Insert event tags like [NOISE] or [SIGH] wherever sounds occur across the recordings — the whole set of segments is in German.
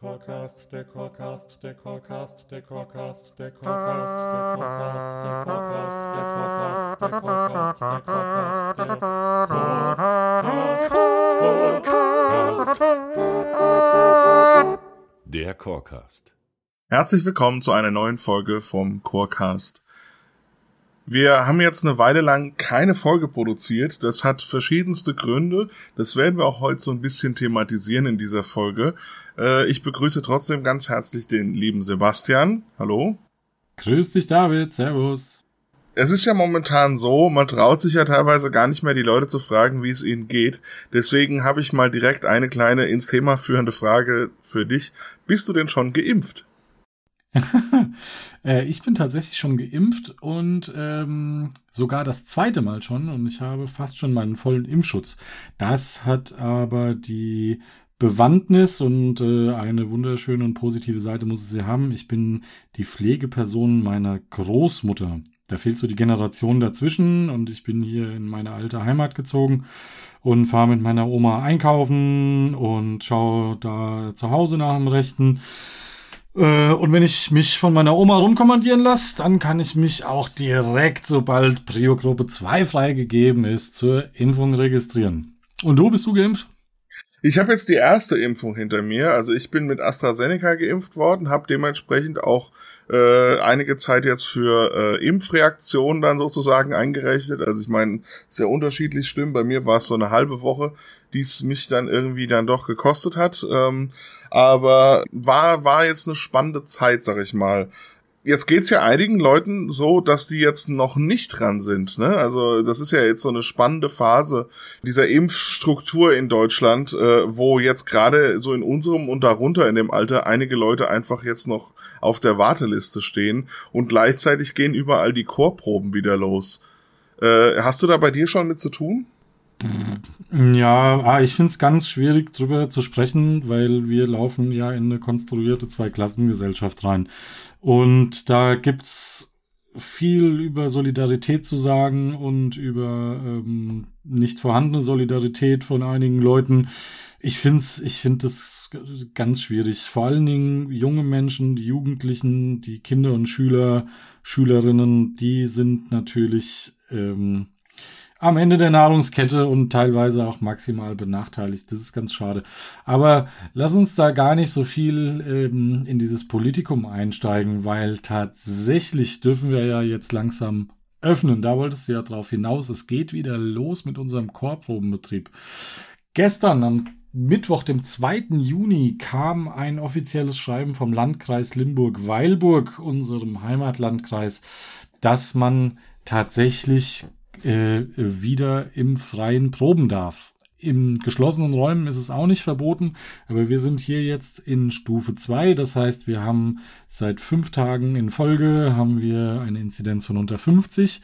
Chorcast, der Chorcast, der Chorcast, der Chorcast, der Chorcast, der Chorcast, der Chorcast, der Chorcast, der Chorcast, der Chorcast, der Chorcast. Herzlich willkommen zu einer neuen Folge vom Chorcast. Wir haben jetzt eine Weile lang keine Folge produziert. Das hat verschiedenste Gründe. Das werden wir auch heute so ein bisschen thematisieren in dieser Folge. Äh, ich begrüße trotzdem ganz herzlich den lieben Sebastian. Hallo. Grüß dich, David. Servus. Es ist ja momentan so, man traut sich ja teilweise gar nicht mehr, die Leute zu fragen, wie es ihnen geht. Deswegen habe ich mal direkt eine kleine ins Thema führende Frage für dich. Bist du denn schon geimpft? [LAUGHS] äh, ich bin tatsächlich schon geimpft und ähm, sogar das zweite Mal schon und ich habe fast schon meinen vollen Impfschutz. Das hat aber die Bewandtnis und äh, eine wunderschöne und positive Seite muss es ja haben. Ich bin die Pflegeperson meiner Großmutter. Da fehlt so die Generation dazwischen und ich bin hier in meine alte Heimat gezogen und fahre mit meiner Oma einkaufen und schaue da zu Hause nach dem Rechten. Äh, und wenn ich mich von meiner Oma rumkommandieren lasse, dann kann ich mich auch direkt, sobald Prio-Gruppe 2 freigegeben ist, zur Impfung registrieren. Und du, bist du geimpft? Ich habe jetzt die erste Impfung hinter mir. Also ich bin mit AstraZeneca geimpft worden, habe dementsprechend auch äh, einige Zeit jetzt für äh, Impfreaktionen dann sozusagen eingerechnet. Also ich meine, sehr unterschiedlich stimmt. Bei mir war es so eine halbe Woche, die es mich dann irgendwie dann doch gekostet hat. Ähm, aber war, war jetzt eine spannende Zeit, sag ich mal. Jetzt geht's ja einigen Leuten so, dass die jetzt noch nicht dran sind. Ne? Also das ist ja jetzt so eine spannende Phase dieser Impfstruktur in Deutschland, äh, wo jetzt gerade so in unserem und darunter in dem Alter einige Leute einfach jetzt noch auf der Warteliste stehen und gleichzeitig gehen überall die Chorproben wieder los. Äh, hast du da bei dir schon mit zu tun? Ja, ah, ich finde es ganz schwierig drüber zu sprechen, weil wir laufen ja in eine konstruierte Zweiklassengesellschaft rein. Und da gibt's viel über Solidarität zu sagen und über ähm, nicht vorhandene Solidarität von einigen Leuten. Ich finde ich finde das ganz schwierig. Vor allen Dingen junge Menschen, die Jugendlichen, die Kinder und Schüler, Schülerinnen, die sind natürlich ähm, am Ende der Nahrungskette und teilweise auch maximal benachteiligt. Das ist ganz schade. Aber lass uns da gar nicht so viel ähm, in dieses Politikum einsteigen, weil tatsächlich dürfen wir ja jetzt langsam öffnen. Da wolltest du ja drauf hinaus. Es geht wieder los mit unserem Chorprobenbetrieb. Gestern am Mittwoch, dem 2. Juni, kam ein offizielles Schreiben vom Landkreis Limburg-Weilburg, unserem Heimatlandkreis, dass man tatsächlich äh, wieder im Freien proben darf. Im geschlossenen Räumen ist es auch nicht verboten, aber wir sind hier jetzt in Stufe 2. Das heißt, wir haben seit fünf Tagen in Folge haben wir eine Inzidenz von unter 50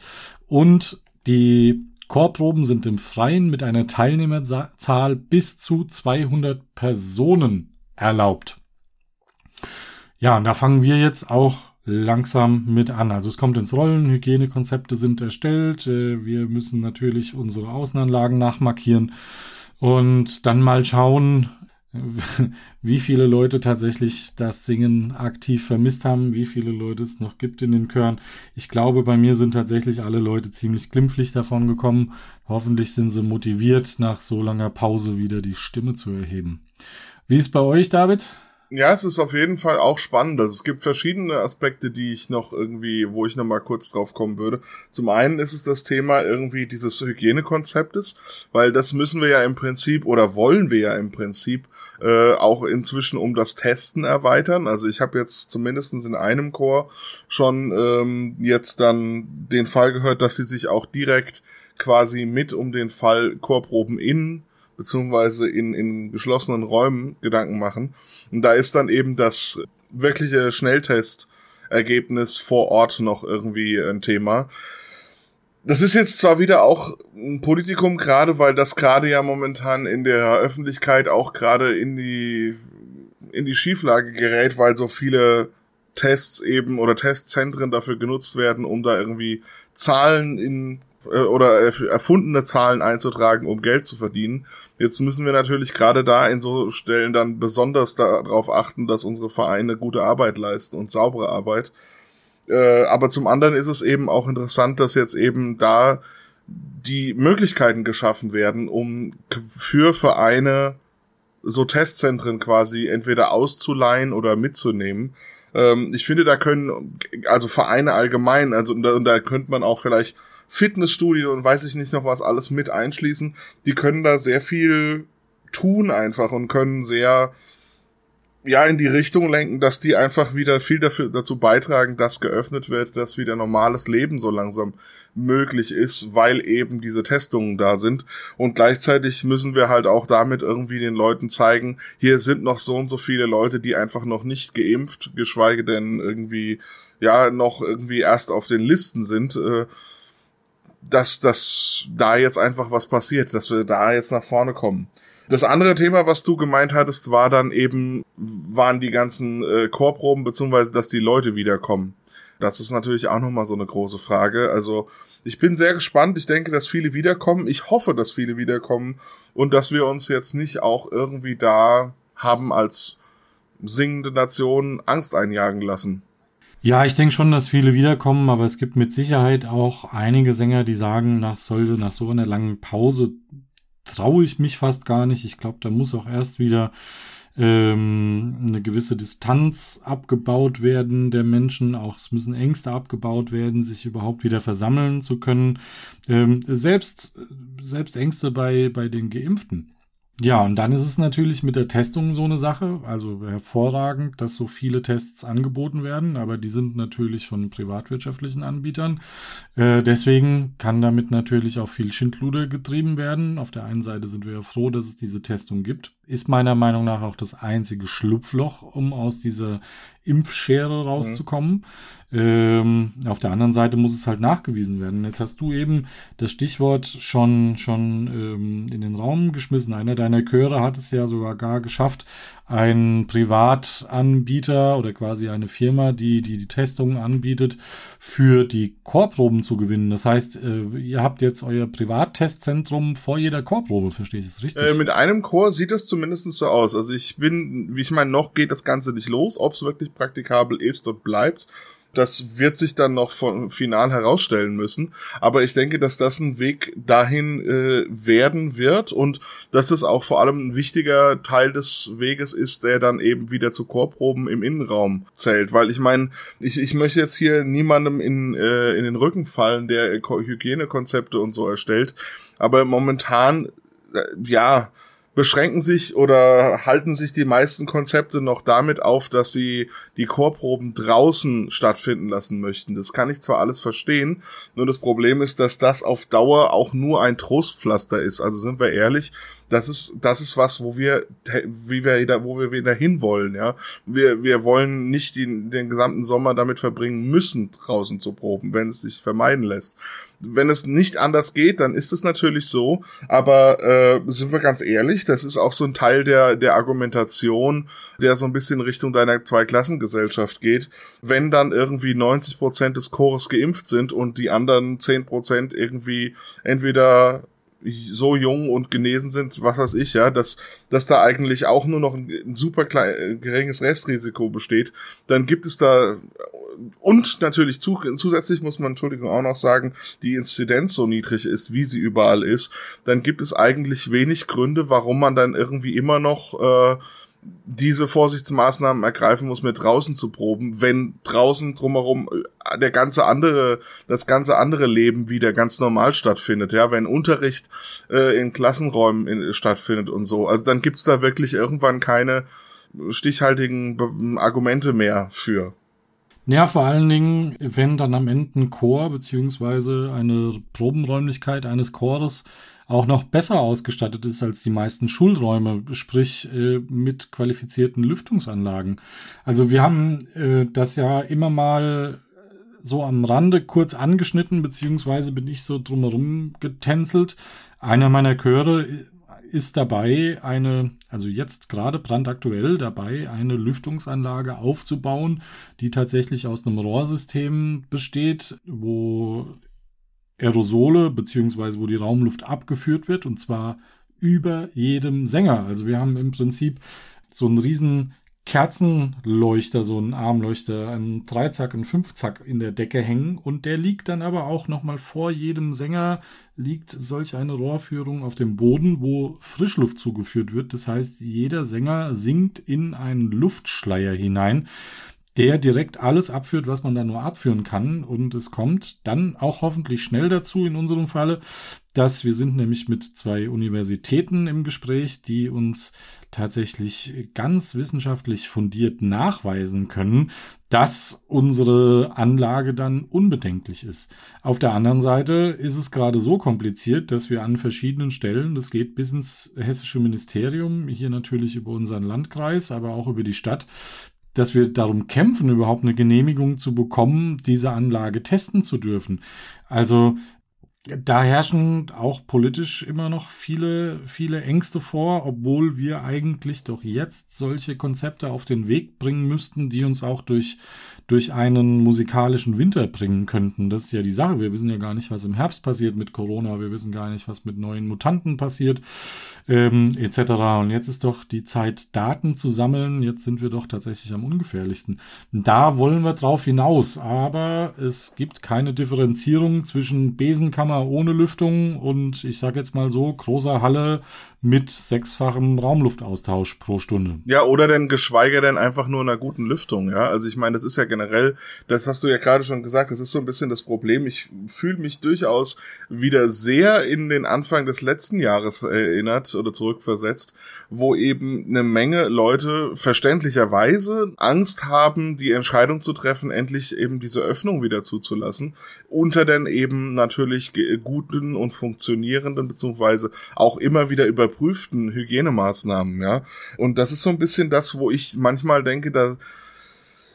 und die Chorproben sind im Freien mit einer Teilnehmerzahl bis zu 200 Personen erlaubt. Ja, und da fangen wir jetzt auch langsam mit an. Also es kommt ins Rollen, Hygienekonzepte sind erstellt, äh, wir müssen natürlich unsere Außenanlagen nachmarkieren und dann mal schauen, [LAUGHS] wie viele Leute tatsächlich das Singen aktiv vermisst haben, wie viele Leute es noch gibt in den Chören. Ich glaube, bei mir sind tatsächlich alle Leute ziemlich glimpflich davon gekommen. Hoffentlich sind sie motiviert, nach so langer Pause wieder die Stimme zu erheben. Wie ist bei euch, David? Ja, es ist auf jeden Fall auch spannend. Also es gibt verschiedene Aspekte, die ich noch irgendwie, wo ich noch mal kurz drauf kommen würde. Zum einen ist es das Thema irgendwie dieses Hygienekonzeptes, weil das müssen wir ja im Prinzip oder wollen wir ja im Prinzip äh, auch inzwischen um das Testen erweitern. Also ich habe jetzt zumindestens in einem Chor schon ähm, jetzt dann den Fall gehört, dass sie sich auch direkt quasi mit um den Fall Chorproben in beziehungsweise in, in geschlossenen Räumen Gedanken machen. Und da ist dann eben das wirkliche Schnelltestergebnis vor Ort noch irgendwie ein Thema. Das ist jetzt zwar wieder auch ein Politikum, gerade weil das gerade ja momentan in der Öffentlichkeit auch gerade in die, in die Schieflage gerät, weil so viele Tests eben oder Testzentren dafür genutzt werden, um da irgendwie Zahlen in oder erfundene Zahlen einzutragen, um Geld zu verdienen. Jetzt müssen wir natürlich gerade da in so Stellen dann besonders darauf achten, dass unsere Vereine gute Arbeit leisten und saubere Arbeit. Äh, aber zum anderen ist es eben auch interessant, dass jetzt eben da die Möglichkeiten geschaffen werden, um für Vereine so Testzentren quasi entweder auszuleihen oder mitzunehmen. Ähm, ich finde, da können, also Vereine allgemein, also und da, und da könnte man auch vielleicht Fitnessstudien und weiß ich nicht noch was alles mit einschließen, die können da sehr viel tun einfach und können sehr ja in die Richtung lenken, dass die einfach wieder viel dafür dazu beitragen, dass geöffnet wird, dass wieder normales Leben so langsam möglich ist, weil eben diese Testungen da sind und gleichzeitig müssen wir halt auch damit irgendwie den Leuten zeigen, hier sind noch so und so viele Leute, die einfach noch nicht geimpft, geschweige denn irgendwie ja noch irgendwie erst auf den Listen sind. Äh, dass, dass da jetzt einfach was passiert, dass wir da jetzt nach vorne kommen. Das andere Thema, was du gemeint hattest, war dann eben, waren die ganzen äh, Chorproben, beziehungsweise, dass die Leute wiederkommen. Das ist natürlich auch nochmal so eine große Frage. Also, ich bin sehr gespannt. Ich denke, dass viele wiederkommen. Ich hoffe, dass viele wiederkommen und dass wir uns jetzt nicht auch irgendwie da haben als singende Nation Angst einjagen lassen. Ja, ich denke schon, dass viele wiederkommen, aber es gibt mit Sicherheit auch einige Sänger, die sagen, nach sollte, nach so einer langen Pause traue ich mich fast gar nicht. Ich glaube, da muss auch erst wieder ähm, eine gewisse Distanz abgebaut werden der Menschen. Auch es müssen Ängste abgebaut werden, sich überhaupt wieder versammeln zu können. Ähm, selbst, selbst Ängste bei, bei den Geimpften. Ja, und dann ist es natürlich mit der Testung so eine Sache. Also hervorragend, dass so viele Tests angeboten werden, aber die sind natürlich von privatwirtschaftlichen Anbietern. Äh, deswegen kann damit natürlich auch viel Schindluder getrieben werden. Auf der einen Seite sind wir ja froh, dass es diese Testung gibt. Ist meiner Meinung nach auch das einzige Schlupfloch, um aus dieser Impfschere rauszukommen. Mhm. Ähm, auf der anderen Seite muss es halt nachgewiesen werden. Jetzt hast du eben das Stichwort schon, schon ähm, in den Raum geschmissen. Einer deiner Chöre hat es ja sogar gar geschafft, ein Privatanbieter oder quasi eine Firma, die die, die Testungen anbietet, für die Chorproben zu gewinnen. Das heißt, äh, ihr habt jetzt euer Privattestzentrum vor jeder Chorprobe, verstehe ich das richtig? Äh, mit einem Chor sieht das zumindest so aus. Also ich bin, wie ich meine, noch geht das Ganze nicht los, ob es wirklich praktikabel ist und bleibt das wird sich dann noch von final herausstellen müssen. Aber ich denke, dass das ein Weg dahin äh, werden wird und dass es auch vor allem ein wichtiger Teil des Weges ist, der dann eben wieder zu Chorproben im Innenraum zählt. Weil ich meine, ich, ich möchte jetzt hier niemandem in, äh, in den Rücken fallen, der Hygienekonzepte und so erstellt. Aber momentan, äh, ja, beschränken sich oder halten sich die meisten Konzepte noch damit auf, dass sie die Chorproben draußen stattfinden lassen möchten. Das kann ich zwar alles verstehen, nur das Problem ist, dass das auf Dauer auch nur ein Trostpflaster ist. Also sind wir ehrlich, das ist, das ist was, wo wir, wie wir wieder, wo wir wieder hinwollen, ja. Wir, wir wollen nicht den, den gesamten Sommer damit verbringen müssen, draußen zu proben, wenn es sich vermeiden lässt. Wenn es nicht anders geht, dann ist es natürlich so, aber äh, sind wir ganz ehrlich, das ist auch so ein Teil der, der Argumentation, der so ein bisschen Richtung deiner Zweiklassengesellschaft geht. Wenn dann irgendwie 90 Prozent des Chores geimpft sind und die anderen 10 Prozent irgendwie entweder so jung und genesen sind, was weiß ich, ja, dass, dass da eigentlich auch nur noch ein, ein super klein, geringes Restrisiko besteht, dann gibt es da und natürlich zu, zusätzlich muss man, Entschuldigung, auch noch sagen, die Inzidenz so niedrig ist, wie sie überall ist, dann gibt es eigentlich wenig Gründe, warum man dann irgendwie immer noch äh, diese Vorsichtsmaßnahmen ergreifen muss, mit draußen zu proben, wenn draußen drumherum äh, der ganze andere, das ganze andere Leben wieder ganz normal stattfindet, ja, wenn Unterricht äh, in Klassenräumen in, stattfindet und so. Also dann gibt's da wirklich irgendwann keine stichhaltigen Argumente mehr für. Ja, vor allen Dingen, wenn dann am Ende ein Chor beziehungsweise eine Probenräumlichkeit eines Chores auch noch besser ausgestattet ist als die meisten Schulräume, sprich äh, mit qualifizierten Lüftungsanlagen. Also wir haben äh, das ja immer mal so am Rande kurz angeschnitten, beziehungsweise bin ich so drumherum getänzelt. Einer meiner Chöre ist dabei, eine, also jetzt gerade brandaktuell dabei, eine Lüftungsanlage aufzubauen, die tatsächlich aus einem Rohrsystem besteht, wo Aerosole, beziehungsweise wo die Raumluft abgeführt wird, und zwar über jedem Sänger. Also wir haben im Prinzip so einen riesen Kerzenleuchter, so einen Armleuchter, einen Dreizack, einen Fünfzack in der Decke hängen und der liegt dann aber auch nochmal vor jedem Sänger liegt solch eine Rohrführung auf dem Boden, wo Frischluft zugeführt wird. Das heißt, jeder Sänger singt in einen Luftschleier hinein der direkt alles abführt, was man da nur abführen kann. Und es kommt dann auch hoffentlich schnell dazu in unserem Falle, dass wir sind nämlich mit zwei Universitäten im Gespräch, die uns tatsächlich ganz wissenschaftlich fundiert nachweisen können, dass unsere Anlage dann unbedenklich ist. Auf der anderen Seite ist es gerade so kompliziert, dass wir an verschiedenen Stellen, das geht bis ins hessische Ministerium, hier natürlich über unseren Landkreis, aber auch über die Stadt, dass wir darum kämpfen, überhaupt eine Genehmigung zu bekommen, diese Anlage testen zu dürfen. Also da herrschen auch politisch immer noch viele, viele Ängste vor, obwohl wir eigentlich doch jetzt solche Konzepte auf den Weg bringen müssten, die uns auch durch, durch einen musikalischen Winter bringen könnten. Das ist ja die Sache. Wir wissen ja gar nicht, was im Herbst passiert mit Corona. Wir wissen gar nicht, was mit neuen Mutanten passiert, ähm, etc. Und jetzt ist doch die Zeit, Daten zu sammeln. Jetzt sind wir doch tatsächlich am ungefährlichsten. Da wollen wir drauf hinaus. Aber es gibt keine Differenzierung zwischen Besenkammer Zimmer ohne Lüftung und ich sage jetzt mal so, großer Halle mit sechsfachem Raumluftaustausch pro Stunde. Ja, oder denn geschweige denn einfach nur einer guten Lüftung, ja. Also ich meine, das ist ja generell, das hast du ja gerade schon gesagt, das ist so ein bisschen das Problem. Ich fühle mich durchaus wieder sehr in den Anfang des letzten Jahres erinnert oder zurückversetzt, wo eben eine Menge Leute verständlicherweise Angst haben, die Entscheidung zu treffen, endlich eben diese Öffnung wieder zuzulassen, unter denn eben natürlich guten und funktionierenden, beziehungsweise auch immer wieder überprüften Hygienemaßnahmen, ja. Und das ist so ein bisschen das, wo ich manchmal denke, da,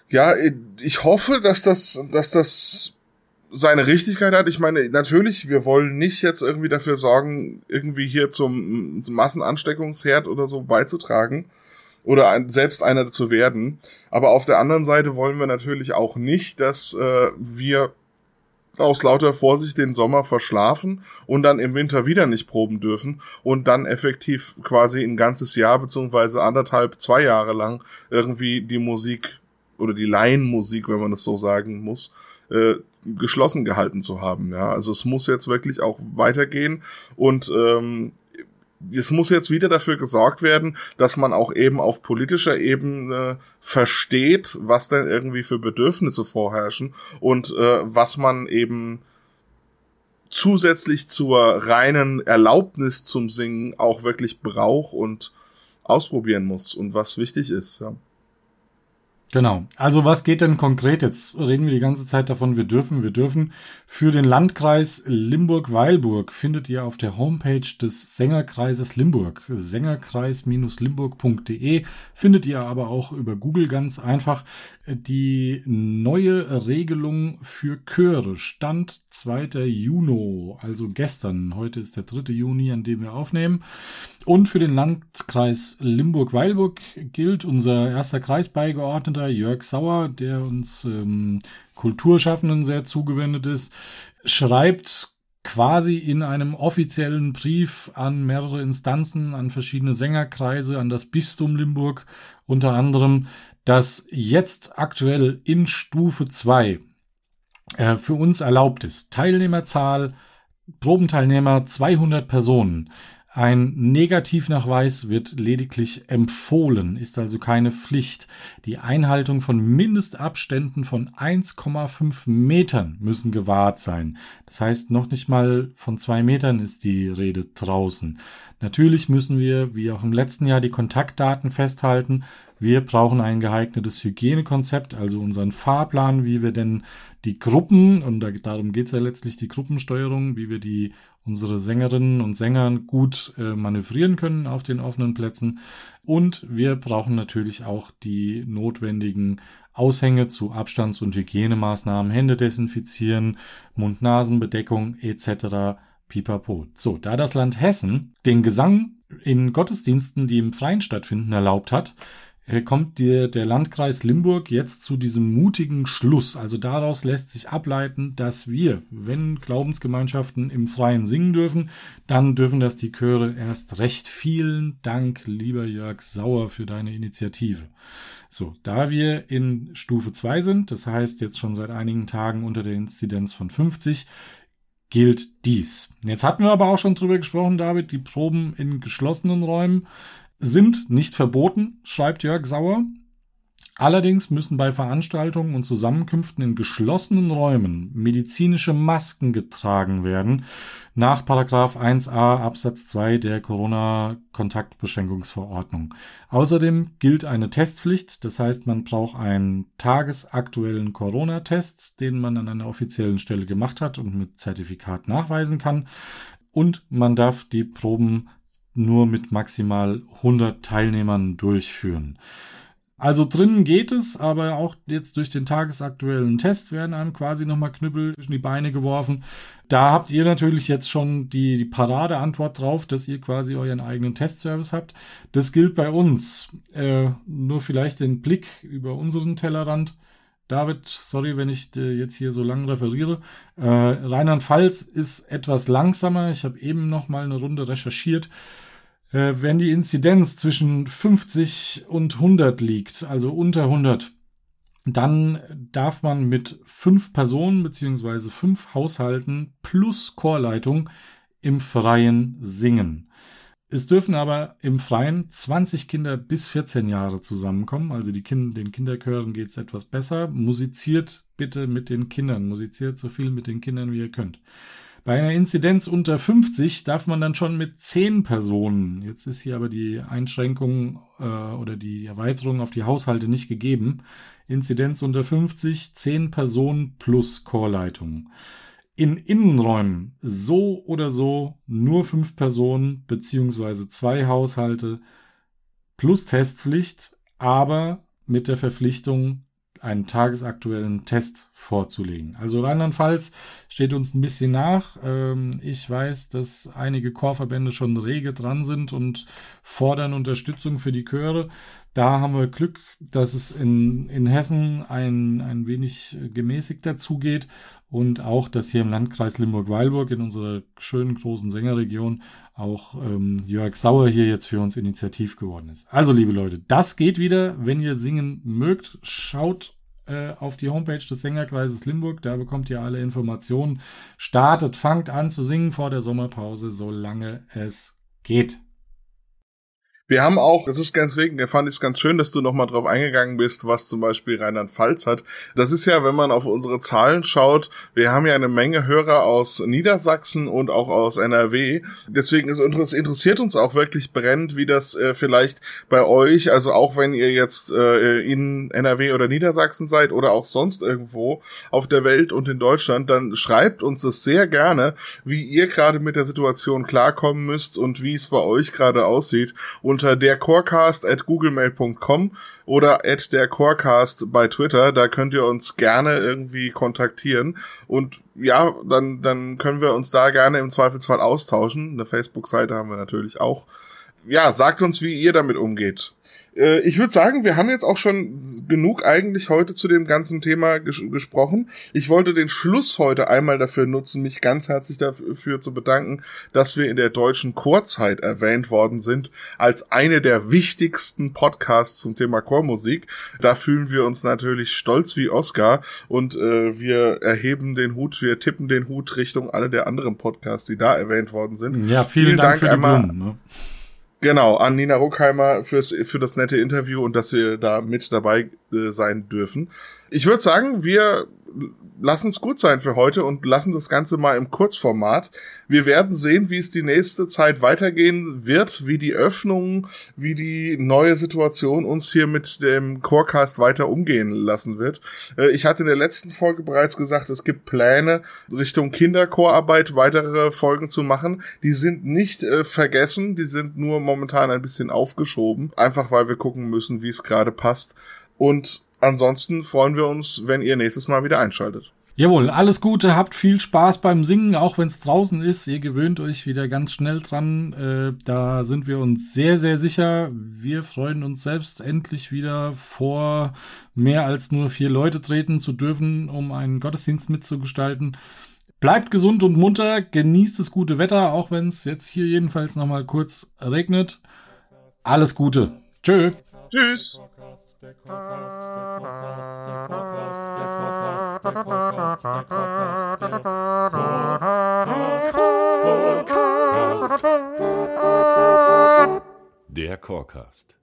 ja, ich hoffe, dass das, dass das seine Richtigkeit hat. Ich meine, natürlich, wir wollen nicht jetzt irgendwie dafür sorgen, irgendwie hier zum, zum Massenansteckungsherd oder so beizutragen oder ein, selbst einer zu werden. Aber auf der anderen Seite wollen wir natürlich auch nicht, dass äh, wir aus lauter Vorsicht den Sommer verschlafen und dann im Winter wieder nicht proben dürfen und dann effektiv quasi ein ganzes Jahr beziehungsweise anderthalb, zwei Jahre lang irgendwie die Musik oder die Laienmusik, wenn man es so sagen muss, äh, geschlossen gehalten zu haben. Ja, also es muss jetzt wirklich auch weitergehen und ähm, es muss jetzt wieder dafür gesorgt werden, dass man auch eben auf politischer Ebene versteht, was denn irgendwie für Bedürfnisse vorherrschen und äh, was man eben zusätzlich zur reinen Erlaubnis zum Singen auch wirklich braucht und ausprobieren muss und was wichtig ist. Ja. Genau. Also was geht denn konkret? Jetzt reden wir die ganze Zeit davon, wir dürfen, wir dürfen. Für den Landkreis Limburg-Weilburg findet ihr auf der Homepage des Sängerkreises Limburg, sängerkreis-limburg.de, findet ihr aber auch über Google ganz einfach die neue Regelung für Chöre. Stand 2. Juni, also gestern. Heute ist der 3. Juni, an dem wir aufnehmen. Und für den Landkreis Limburg-Weilburg gilt unser erster Kreisbeigeordneter Jörg Sauer, der uns ähm, Kulturschaffenden sehr zugewendet ist, schreibt quasi in einem offiziellen Brief an mehrere Instanzen, an verschiedene Sängerkreise, an das Bistum Limburg unter anderem, dass jetzt aktuell in Stufe 2 äh, für uns erlaubt ist. Teilnehmerzahl, Probenteilnehmer 200 Personen. Ein Negativnachweis wird lediglich empfohlen, ist also keine Pflicht. Die Einhaltung von Mindestabständen von 1,5 Metern müssen gewahrt sein. Das heißt, noch nicht mal von zwei Metern ist die Rede draußen. Natürlich müssen wir, wie auch im letzten Jahr, die Kontaktdaten festhalten. Wir brauchen ein geeignetes Hygienekonzept, also unseren Fahrplan, wie wir denn die Gruppen, und darum geht es ja letztlich, die Gruppensteuerung, wie wir die unsere Sängerinnen und Sänger gut äh, manövrieren können auf den offenen Plätzen. Und wir brauchen natürlich auch die notwendigen Aushänge zu Abstands- und Hygienemaßnahmen, Hände desinfizieren, Mund-Nasen-Bedeckung etc. Pipapo. So, da das Land Hessen den Gesang in Gottesdiensten, die im Freien stattfinden, erlaubt hat, kommt dir der Landkreis Limburg jetzt zu diesem mutigen Schluss. Also daraus lässt sich ableiten, dass wir, wenn Glaubensgemeinschaften im Freien singen dürfen, dann dürfen das die Chöre erst recht. Vielen Dank, lieber Jörg Sauer, für deine Initiative. So, da wir in Stufe 2 sind, das heißt jetzt schon seit einigen Tagen unter der Inzidenz von 50, gilt dies. Jetzt hatten wir aber auch schon drüber gesprochen, David, die Proben in geschlossenen Räumen sind nicht verboten, schreibt Jörg Sauer. Allerdings müssen bei Veranstaltungen und Zusammenkünften in geschlossenen Räumen medizinische Masken getragen werden nach 1a Absatz 2 der Corona-Kontaktbeschränkungsverordnung. Außerdem gilt eine Testpflicht, das heißt, man braucht einen tagesaktuellen Corona-Test, den man an einer offiziellen Stelle gemacht hat und mit Zertifikat nachweisen kann. Und man darf die Proben nur mit maximal 100 Teilnehmern durchführen. Also drinnen geht es, aber auch jetzt durch den tagesaktuellen Test werden einem quasi nochmal Knüppel zwischen die Beine geworfen. Da habt ihr natürlich jetzt schon die, die Paradeantwort drauf, dass ihr quasi euren eigenen Testservice habt. Das gilt bei uns. Äh, nur vielleicht den Blick über unseren Tellerrand. David, sorry, wenn ich äh, jetzt hier so lang referiere. Äh, Rheinland-Pfalz ist etwas langsamer. Ich habe eben noch mal eine Runde recherchiert. Äh, wenn die Inzidenz zwischen 50 und 100 liegt, also unter 100, dann darf man mit fünf Personen beziehungsweise fünf Haushalten plus Chorleitung im Freien singen. Es dürfen aber im Freien 20 Kinder bis 14 Jahre zusammenkommen. Also die kind den Kinderchören geht es etwas besser. Musiziert bitte mit den Kindern. Musiziert so viel mit den Kindern, wie ihr könnt. Bei einer Inzidenz unter 50 darf man dann schon mit 10 Personen, jetzt ist hier aber die Einschränkung äh, oder die Erweiterung auf die Haushalte nicht gegeben, Inzidenz unter 50, 10 Personen plus Chorleitung. In Innenräumen so oder so nur 5 Personen beziehungsweise zwei Haushalte plus Testpflicht, aber mit der Verpflichtung, einen tagesaktuellen Test vorzulegen. Also Rheinland-Pfalz steht uns ein bisschen nach. Ähm, ich weiß, dass einige Chorverbände schon rege dran sind und fordern Unterstützung für die Chöre. Da haben wir Glück, dass es in, in Hessen ein, ein wenig gemäßigter zugeht und auch, dass hier im Landkreis Limburg-Weilburg in unserer schönen großen Sängerregion auch ähm, Jörg Sauer hier jetzt für uns initiativ geworden ist. Also, liebe Leute, das geht wieder. Wenn ihr singen mögt, schaut äh, auf die Homepage des Sängerkreises Limburg. Da bekommt ihr alle Informationen. Startet, fangt an zu singen vor der Sommerpause, solange es geht. Wir haben auch, es ist ganz wegen, fand ich es ganz schön, dass du nochmal drauf eingegangen bist, was zum Beispiel Rheinland-Pfalz hat. Das ist ja, wenn man auf unsere Zahlen schaut, wir haben ja eine Menge Hörer aus Niedersachsen und auch aus NRW. Deswegen ist, interessiert uns auch wirklich brennend, wie das äh, vielleicht bei euch, also auch wenn ihr jetzt äh, in NRW oder Niedersachsen seid oder auch sonst irgendwo auf der Welt und in Deutschland, dann schreibt uns das sehr gerne, wie ihr gerade mit der Situation klarkommen müsst und wie es bei euch gerade aussieht. Und unter der Corecast at googlemail.com oder at der Corecast bei Twitter. Da könnt ihr uns gerne irgendwie kontaktieren. Und ja, dann, dann können wir uns da gerne im Zweifelsfall austauschen. Eine Facebook-Seite haben wir natürlich auch. Ja, sagt uns, wie ihr damit umgeht. Äh, ich würde sagen, wir haben jetzt auch schon genug eigentlich heute zu dem ganzen Thema ges gesprochen. Ich wollte den Schluss heute einmal dafür nutzen, mich ganz herzlich dafür zu bedanken, dass wir in der deutschen Chorzeit erwähnt worden sind als eine der wichtigsten Podcasts zum Thema Chormusik. Da fühlen wir uns natürlich stolz wie Oscar und äh, wir erheben den Hut, wir tippen den Hut Richtung alle der anderen Podcasts, die da erwähnt worden sind. Ja, vielen, vielen Dank, Dank, für die einmal. Blumen, ne? Genau, an Nina Ruckheimer fürs, für das nette Interview und dass wir da mit dabei äh, sein dürfen. Ich würde sagen, wir lassen es gut sein für heute und lassen das Ganze mal im Kurzformat. Wir werden sehen, wie es die nächste Zeit weitergehen wird, wie die Öffnung, wie die neue Situation uns hier mit dem Chorecast weiter umgehen lassen wird. Äh, ich hatte in der letzten Folge bereits gesagt, es gibt Pläne, Richtung Kinderchorarbeit weitere Folgen zu machen. Die sind nicht äh, vergessen, die sind nur momentan ein bisschen aufgeschoben, einfach weil wir gucken müssen, wie es gerade passt. Und ansonsten freuen wir uns, wenn ihr nächstes Mal wieder einschaltet. Jawohl, alles Gute, habt viel Spaß beim Singen, auch wenn es draußen ist. Ihr gewöhnt euch wieder ganz schnell dran. Äh, da sind wir uns sehr, sehr sicher. Wir freuen uns selbst endlich wieder vor mehr als nur vier Leute treten zu dürfen, um einen Gottesdienst mitzugestalten. Bleibt gesund und munter, genießt das gute Wetter, auch wenn es jetzt hier jedenfalls nochmal kurz regnet. Alles Gute. Tschö. Tschüss. Der Chorcast.